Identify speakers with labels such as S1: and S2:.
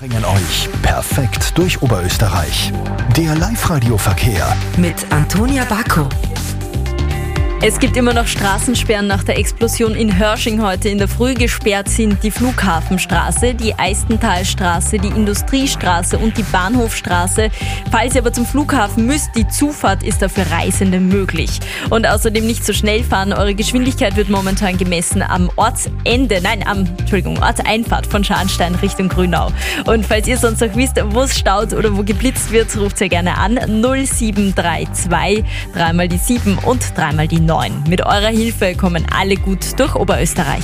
S1: bringen euch perfekt durch Oberösterreich. Der Live-Radio-Verkehr
S2: mit Antonia Baco.
S3: Es gibt immer noch Straßensperren nach der Explosion in Hörsching heute in der Früh. Gesperrt sind die Flughafenstraße, die Eistentalstraße, die Industriestraße und die Bahnhofstraße. Falls ihr aber zum Flughafen müsst, die Zufahrt ist da für Reisende möglich. Und außerdem nicht so schnell fahren. Eure Geschwindigkeit wird momentan gemessen am Ortsende, nein, am, Entschuldigung, Ortseinfahrt von Scharnstein Richtung Grünau. Und falls ihr sonst noch wisst, wo es staut oder wo geblitzt wird, ruft ihr gerne an 0732, dreimal die 7 und dreimal die 9. 9. Mit eurer Hilfe kommen alle gut durch Oberösterreich.